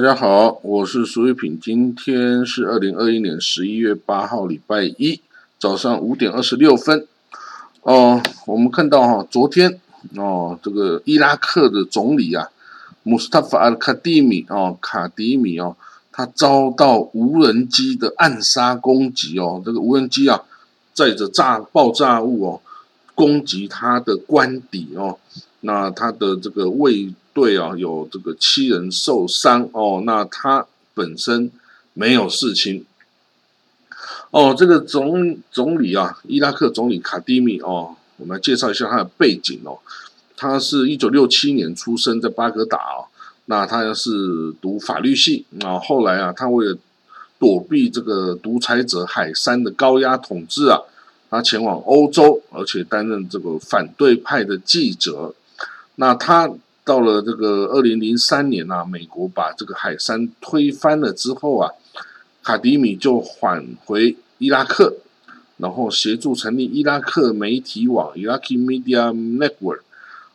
大家好，我是苏玉品，今天是二零二一年十一月八号，礼拜一早上五点二十六分。哦，我们看到哈，昨天哦，这个伊拉克的总理啊，穆斯塔法阿卡蒂米哦，卡迪米哦，他遭到无人机的暗杀攻击哦，这个无人机啊，载着炸爆炸物哦，攻击他的官邸哦，那他的这个位队啊，有这个七人受伤哦，那他本身没有事情。哦，这个总总理啊，伊拉克总理卡迪米哦，我们来介绍一下他的背景哦。他是一九六七年出生在巴格达哦，那他是读法律系啊。后来啊，他为了躲避这个独裁者海山的高压统治啊，他前往欧洲，而且担任这个反对派的记者。那他到了这个二零零三年啊，美国把这个海山推翻了之后啊。卡迪米就返回伊拉克，然后协助成立伊拉克媒体网 （Iraqi Media Network）。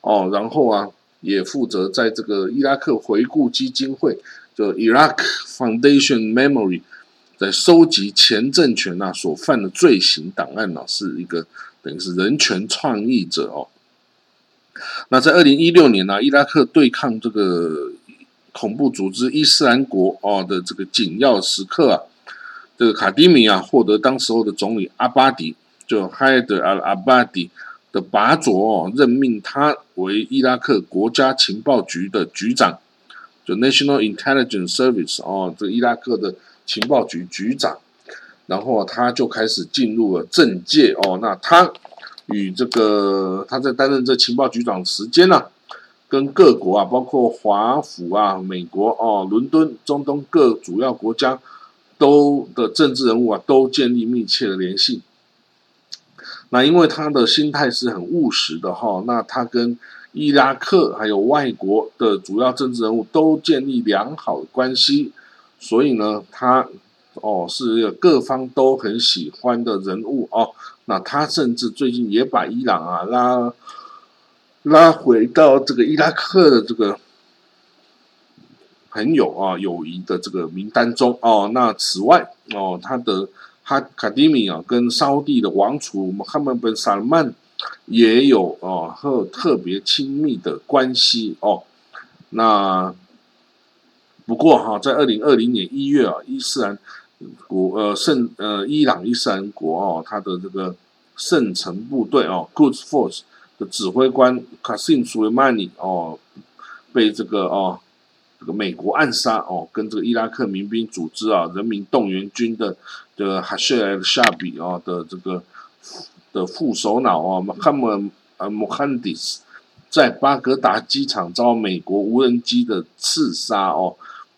哦，然后啊，也负责在这个伊拉克回顾基金会，就 Iraq Foundation Memory，在收集前政权呐所犯的罪行档案呢，是一个等于是人权创意者哦。那在二零一六年呢，伊拉克对抗这个。恐怖组织伊斯兰国哦的这个紧要时刻啊，这个卡迪米啊获得当时候的总理阿巴迪就海德尔阿巴迪的拔擢哦，任命他为伊拉克国家情报局的局长，就 National Intelligence Service 哦，这个伊拉克的情报局局长，然后他就开始进入了政界哦，那他与这个他在担任这情报局长时间呢？跟各国啊，包括华府啊、美国哦、伦敦、中东各主要国家都的政治人物啊，都建立密切的联系。那因为他的心态是很务实的哈，那他跟伊拉克还有外国的主要政治人物都建立良好的关系，所以呢，他哦是各方都很喜欢的人物哦。那他甚至最近也把伊朗啊拉。拉回到这个伊拉克的这个朋友啊友谊的这个名单中哦。那此外哦，他的哈卡迪米啊，跟沙地的王储穆罕默德本萨勒曼也有哦和特别亲密的关系哦。那不过哈，在二零二零年一月啊，伊斯兰国呃圣呃伊朗伊斯兰国哦，他的这个圣城部队哦，Good Force。的指挥官卡辛苏雷曼尼哦，被这个哦，这个美国暗杀哦，跟这个伊拉克民兵组织啊，人民动员军的的哈谢尔夏比啊的这个的副首脑啊，穆罕默呃穆罕迪斯，在巴格达机场遭美国无人机的刺杀哦，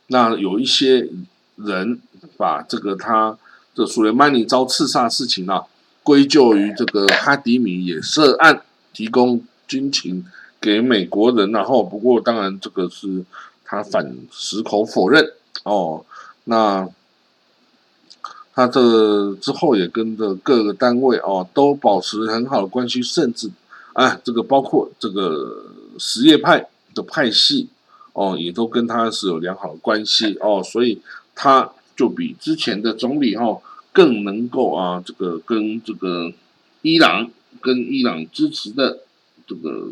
那有一些人把这个他这苏雷曼尼遭刺杀事情啊，归咎于这个哈迪米也涉案。提供军情给美国人，然后不过当然这个是他反矢口否认哦。那他这之后也跟着各个单位哦都保持很好的关系，甚至啊这个包括这个什叶派的派系哦也都跟他是有良好的关系哦，所以他就比之前的总理哈更能够啊这个跟这个伊朗。跟伊朗支持的这个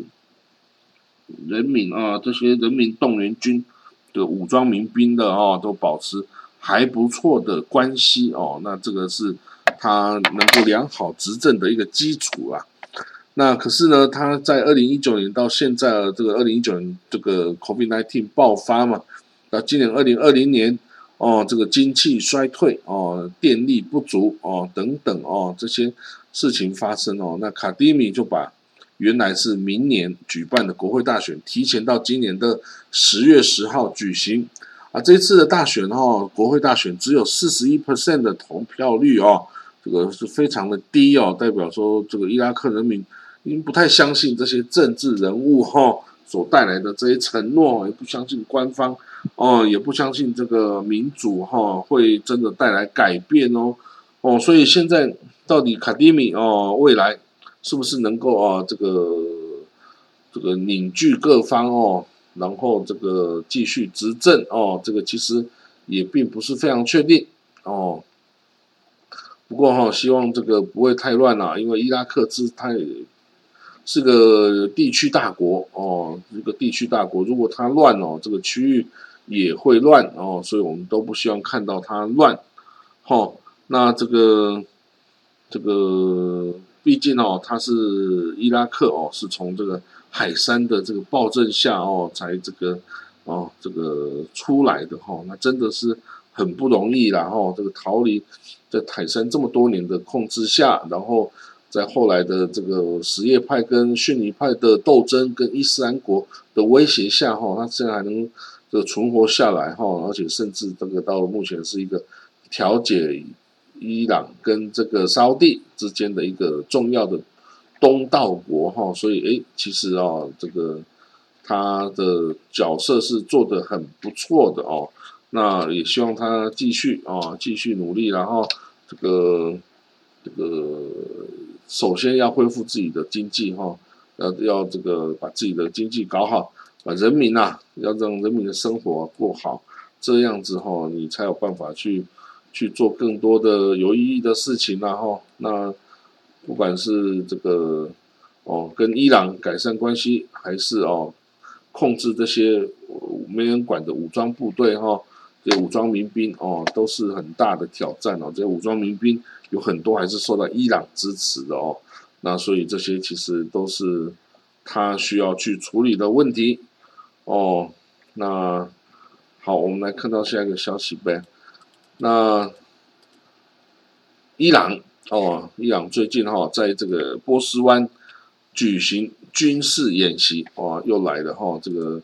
人民啊，这些人民动员军的武装民兵的啊，都保持还不错的关系哦。那这个是他能够良好执政的一个基础啊。那可是呢，他在二零一九年到现在，这个二零一九年这个 COVID-19 爆发嘛，到今年二零二零年哦，这个经济衰退哦，电力不足哦，等等哦，这些。事情发生哦，那卡迪米就把原来是明年举办的国会大选提前到今年的十月十号举行啊。这次的大选哦，国会大选只有四十一 percent 的投票率哦，这个是非常的低哦，代表说这个伊拉克人民因不太相信这些政治人物哈所带来的这些承诺，也不相信官方哦，也不相信这个民主哈会真的带来改变哦哦，所以现在。到底卡迪米哦，未来是不是能够啊这个这个凝聚各方哦然后这个继续执政哦，这个其实也并不是非常确定哦。不过哈，希望这个不会太乱了，因为伊拉克是太是个地区大国哦，一个地区大国，如果它乱哦，这个区域也会乱哦，所以我们都不希望看到它乱。好，那这个这个，毕竟哦，它是伊拉克哦，是从这个海山的这个暴政下哦，才这个哦这个出来的哈，那真的是很不容易然后这个逃离在海山这么多年的控制下，然后在后来的这个什叶派跟逊尼派的斗争跟伊斯兰国的威胁下哈，他现在还能这个存活下来哈，而且甚至这个到目前是一个。调解伊朗跟这个沙地之间的一个重要的东道国哈，所以诶，其实啊，这个他的角色是做的很不错的哦。那也希望他继续啊，继续努力，然后这个这个首先要恢复自己的经济哈，要要这个把自己的经济搞好，把人民呐要让人民的生活过好，这样子哈，你才有办法去。去做更多的有意义的事情，然后那不管是这个哦跟伊朗改善关系，还是哦控制这些没人管的武装部队哈，这武装民兵哦都是很大的挑战哦。这些武装民兵有很多还是受到伊朗支持的哦，那所以这些其实都是他需要去处理的问题哦。那好，我们来看到下一个消息呗。那伊朗哦，伊朗最近哈在这个波斯湾举行军事演习，哇，又来了哈，这个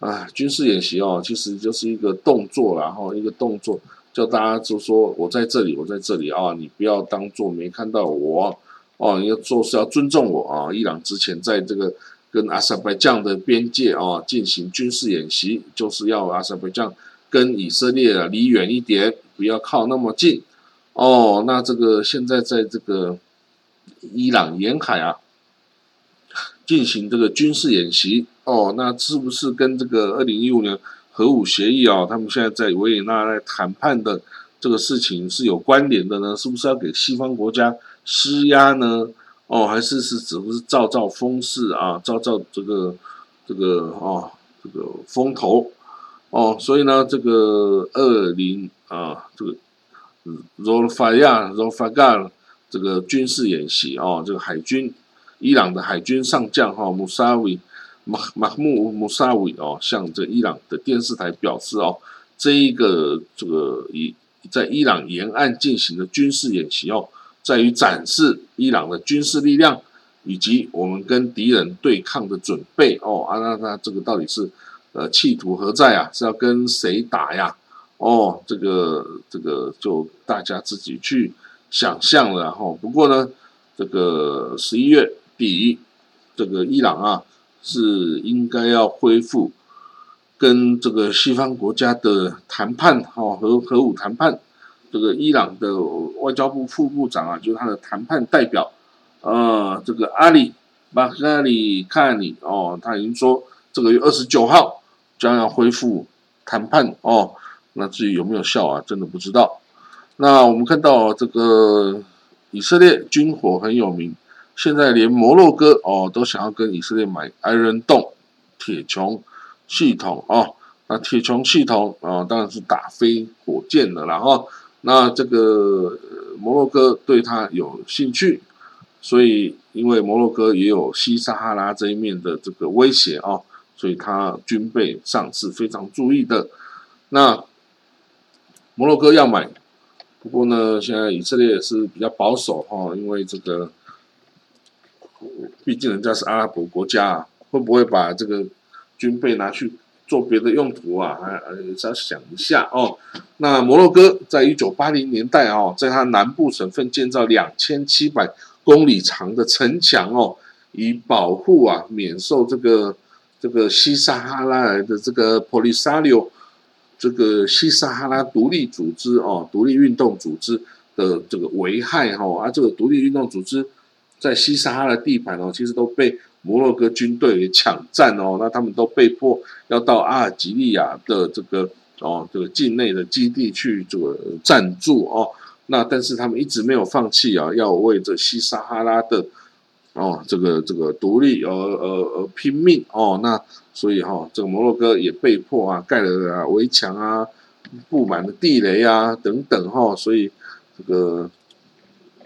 啊军事演习哦，其实就是一个动作啦，哈，一个动作叫大家就说我在这里，我在这里啊，你不要当做没看到我哦，你要做事要尊重我啊。伊朗之前在这个跟阿塞拜疆的边界啊进行军事演习，就是要阿塞拜疆。跟以色列啊离远一点，不要靠那么近哦。那这个现在在这个伊朗沿海啊进行这个军事演习哦，那是不是跟这个二零一五年核武协议啊，他们现在在维也纳来谈判的这个事情是有关联的呢？是不是要给西方国家施压呢？哦，还是是只不是造造风势啊，造造这个这个哦这个风头？哦，所以呢，这个二零啊，这个 Rolfaya Rolfagar 这个军事演习哦，这个海军伊朗的海军上将哈穆沙维马马穆穆沙维哦，向这伊朗的电视台表示哦，这一个这个以在伊朗沿岸进行的军事演习哦，在于展示伊朗的军事力量以及我们跟敌人对抗的准备哦啊，那那这个到底是？呃，企图何在啊？是要跟谁打呀？哦，这个这个就大家自己去想象了哈。不过呢，这个十一月底，这个伊朗啊是应该要恢复跟这个西方国家的谈判哈，核核武谈判。这个伊朗的外交部副部长啊，就是他的谈判代表，呃，这个阿里巴哈里看你哦，他已经说这个月二十九号。将要恢复谈判哦，那至于有没有效啊，真的不知道。那我们看到这个以色列军火很有名，现在连摩洛哥哦都想要跟以色列买 Iron Dome 铁穹系统哦。那铁穹系统啊，当然是打飞火箭的，然后那这个摩洛哥对他有兴趣，所以因为摩洛哥也有西撒哈拉这一面的这个威胁啊。所以他军备上是非常注意的。那摩洛哥要买，不过呢，现在以色列是比较保守哈，因为这个毕竟人家是阿拉伯国家啊，会不会把这个军备拿去做别的用途啊？还还是要想一下哦。那摩洛哥在一九八零年代哦，在它南部省份建造两千七百公里长的城墙哦，以保护啊免受这个。这个西撒哈拉来的这个 Polisario，这个西撒哈拉独立组织哦，独立运动组织的这个危害哈，啊，这个独立运动组织在西撒哈拉地盘哦，其实都被摩洛哥军队抢占哦，那他们都被迫要到阿尔及利亚的这个哦这个境内的基地去这个暂住哦。那但是他们一直没有放弃啊，要为这西撒哈拉的哦这个这个独立而而而拼命哦。那所以哈，这个摩洛哥也被迫啊盖了啊围墙啊，布满了地雷啊等等哈。所以这个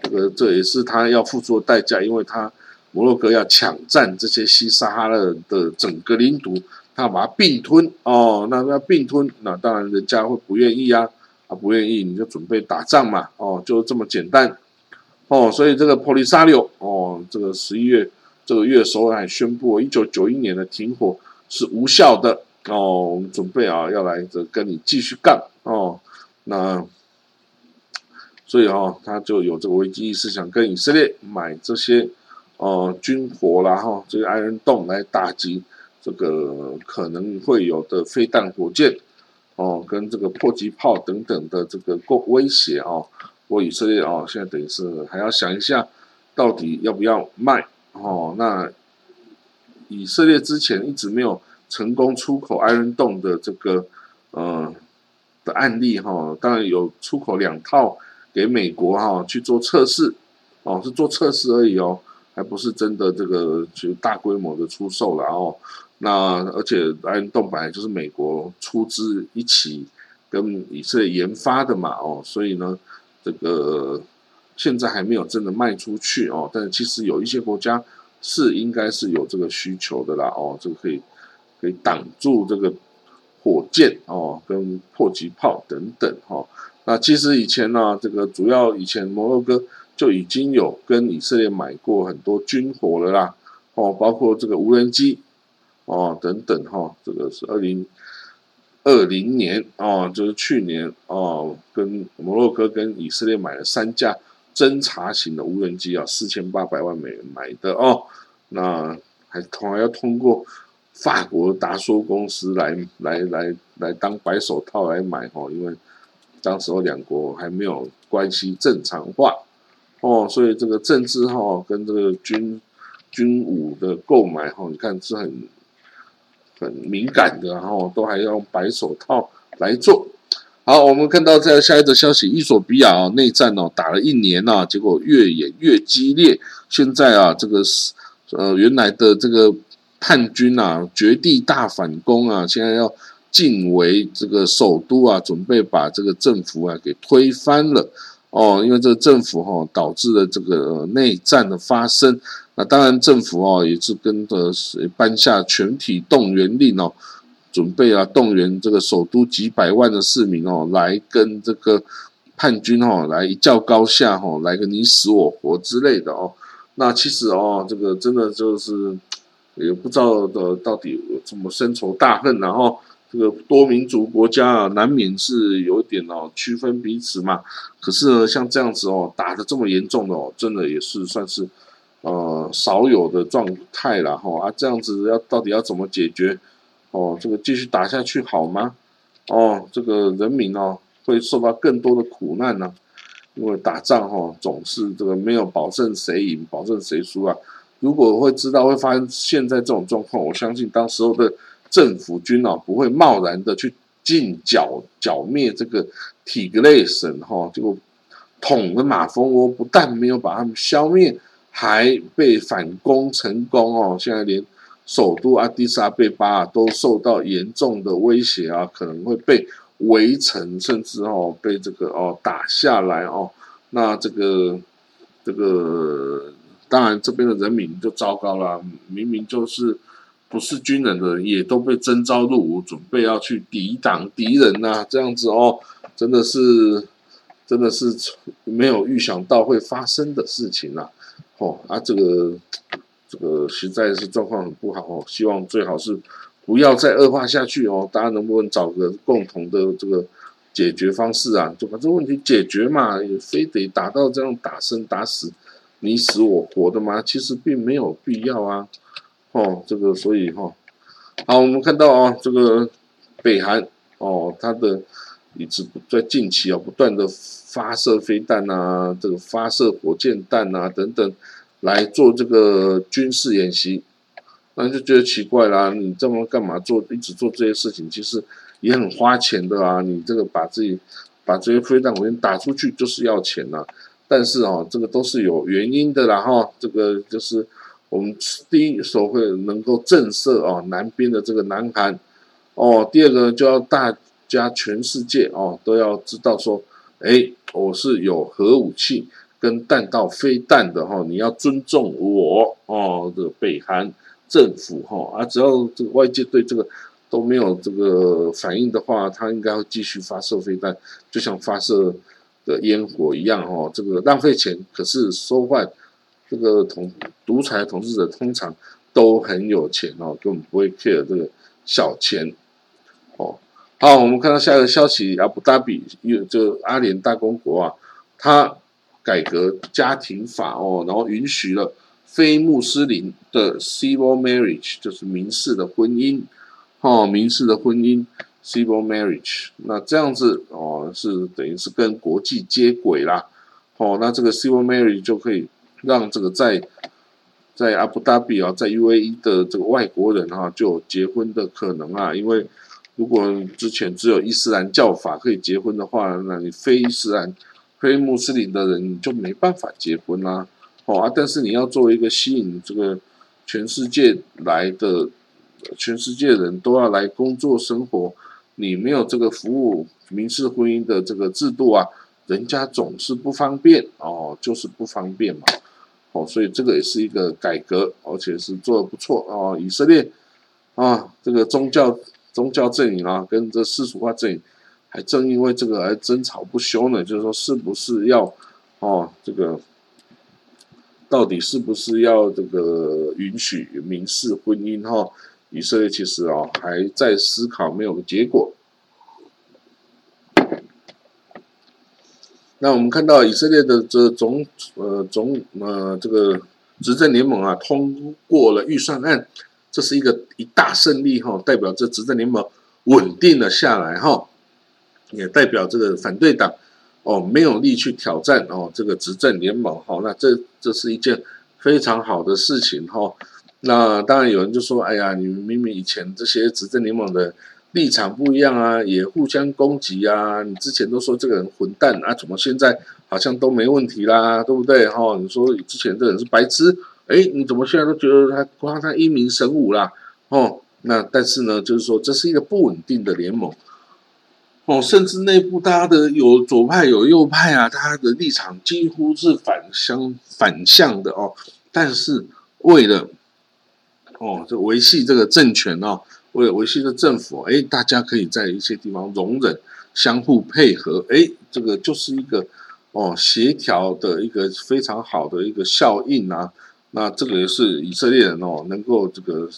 这个这也是他要付出的代价，因为他摩洛哥要抢占这些西撒哈拉的整个领土，他要把它并吞哦。那要并吞，那当然人家会不愿意啊。他不愿意，你就准备打仗嘛，哦，就这么简单，哦，所以这个波利沙六，哦，这个十一月这个月首还宣布，一九九一年的停火是无效的，哦，我们准备啊要来这跟你继续干，哦，那所以哈，他就有这个危机意识，想跟以色列买这些哦军火啦，哈，这个爱人洞来打击这个可能会有的飞弹火箭。哦，跟这个迫击炮等等的这个过威胁哦，我以色列哦，现在等于是还要想一下，到底要不要卖哦？那以色列之前一直没有成功出口 Iron Dome 的这个呃的案例哈，当然有出口两套给美国哈去做测试哦，是做测试而已哦，还不是真的这个就大规模的出售了哦。那而且安洞本来就是美国出资一起跟以色列研发的嘛，哦，所以呢，这个现在还没有真的卖出去哦，但是其实有一些国家是应该是有这个需求的啦，哦，这个可以可以挡住这个火箭哦，跟迫击炮等等哈。那其实以前呢，这个主要以前摩洛哥就已经有跟以色列买过很多军火了啦，哦，包括这个无人机。哦，等等哈，这个是二零二零年哦，就是去年哦，跟摩洛哥跟以色列买了三架侦察型的无人机啊，四千八百万美元买的哦，那还同样要通过法国达索公司来来来来当白手套来买哦，因为当时候两国还没有关系正常化哦，所以这个政治哈跟这个军军武的购买哈，你看是很。很敏感的，然后都还要用白手套来做。好，我们看到在下一则消息，伊索比亚啊内战哦打了一年呐，结果越演越激烈。现在啊，这个是呃原来的这个叛军啊绝地大反攻啊，现在要进围这个首都啊，准备把这个政府啊给推翻了哦。因为这个政府哈导致了这个内战的发生。那当然，政府哦也是跟着颁下全体动员令哦，准备啊动员这个首都几百万的市民哦，来跟这个叛军哦来一较高下哦，来个你死我活之类的哦。那其实哦，这个真的就是也不知道的到底怎么深仇大恨，然后这个多民族国家啊，难免是有点哦区分彼此嘛。可是呢，像这样子哦，打的这么严重的哦，真的也是算是。呃，少有的状态了哈啊，这样子要到底要怎么解决？哦，这个继续打下去好吗？哦，这个人民哦会受到更多的苦难呢，因为打仗哈总是这个没有保证谁赢，保证谁输啊。如果会知道会发生现在这种状况，我相信当时候的政府军哦不会贸然的去进剿剿灭这个体格类省哈，结果捅了马蜂窝，不但没有把他们消灭。还被反攻成功哦！现在连首都阿迪萨贝巴都受到严重的威胁啊，可能会被围城，甚至哦被这个哦打下来哦。那这个这个当然这边的人民就糟糕了，明明就是不是军人的人也都被征召入伍，准备要去抵挡敌人呐，这样子哦，真的是真的是没有预想到会发生的事情啊。哦啊，这个这个实在是状况很不好哦，希望最好是不要再恶化下去哦。大家能不能找个共同的这个解决方式啊？就把这个问题解决嘛，也非得打到这样打生打死、你死我活的吗？其实并没有必要啊。哦，这个所以哈，好，我们看到啊，这个北韩哦，它的一直在近期啊，不断的。发射飞弹啊，这个发射火箭弹啊等等，来做这个军事演习那就觉得奇怪啦，你这么干嘛做，一直做这些事情，其实也很花钱的啊。你这个把自己把这些飞弹我先打出去，就是要钱呐。但是哦，这个都是有原因的啦哈。这个就是我们第一手会能够震慑哦南边的这个南韩哦，第二个就要大家全世界哦都要知道说，哎，我是有核武器跟弹道飞弹的哈，你要尊重我哦，这个北韩。政府哈啊，只要这个外界对这个都没有这个反应的话，他应该会继续发射飞弹，就像发射的烟火一样哈。这个浪费钱，可是收换这个统独裁统治者通常都很有钱哦，根本不会 care 这个小钱哦。好，我们看到下一个消息，阿布达比又就阿联大公国啊，他改革家庭法哦，然后允许了。非穆斯林的 civil marriage 就是民事的婚姻，哦，民事的婚姻 civil marriage，那这样子哦，是等于是跟国际接轨啦，哦，那这个 civil marriage 就可以让这个在在阿布达比啊，在 UAE 的这个外国人哈，就有结婚的可能啊，因为如果之前只有伊斯兰教法可以结婚的话，那你非伊斯兰、非穆斯林的人就没办法结婚啦。哦啊！但是你要作为一个吸引这个全世界来的，全世界人都要来工作生活，你没有这个服务民事婚姻的这个制度啊，人家总是不方便哦，就是不方便嘛。哦，所以这个也是一个改革，而且是做的不错哦。以色列啊，这个宗教宗教阵营啊，跟这世俗化阵营，还正因为这个而争吵不休呢。就是说，是不是要哦这个？到底是不是要这个允许民事婚姻？哈，以色列其实啊还在思考，没有个结果。那我们看到以色列的这总呃总呃这个执政联盟啊通过了预算案，这是一个一大胜利哈，代表这执政联盟稳定了下来哈，也代表这个反对党。哦，没有力去挑战哦，这个执政联盟哈，那这这是一件非常好的事情哈。那当然有人就说，哎呀，你们明明以前这些执政联盟的立场不一样啊，也互相攻击啊，你之前都说这个人混蛋啊，怎么现在好像都没问题啦，对不对哈？你说之前这人是白痴，哎，你怎么现在都觉得他夸他英明神武啦？哦，那但是呢，就是说这是一个不稳定的联盟。哦，甚至内部大家的有左派有右派啊，大家的立场几乎是反相反向的哦。但是为了哦，就维系这个政权哦，为了维系的政府，哎，大家可以在一些地方容忍、相互配合，哎，这个就是一个哦协调的一个非常好的一个效应啊。那这个也是以色列人哦能够这个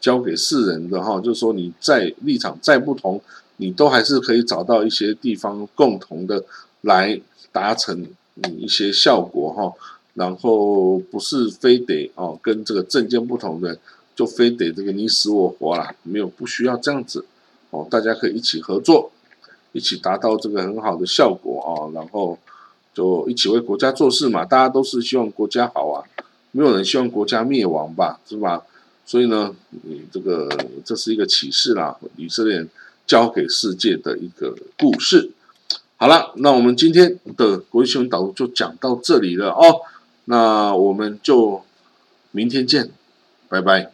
交给世人的哈，就是说你在立场再不同。你都还是可以找到一些地方共同的来达成你一些效果哈，然后不是非得哦跟这个政见不同的就非得这个你死我活啦，没有不需要这样子哦，大家可以一起合作，一起达到这个很好的效果啊，然后就一起为国家做事嘛，大家都是希望国家好啊，没有人希望国家灭亡吧，是吧？所以呢，你这个这是一个启示啦，以色列。交给世界的一个故事。好了，那我们今天的国际新闻导读就讲到这里了哦。那我们就明天见，拜拜。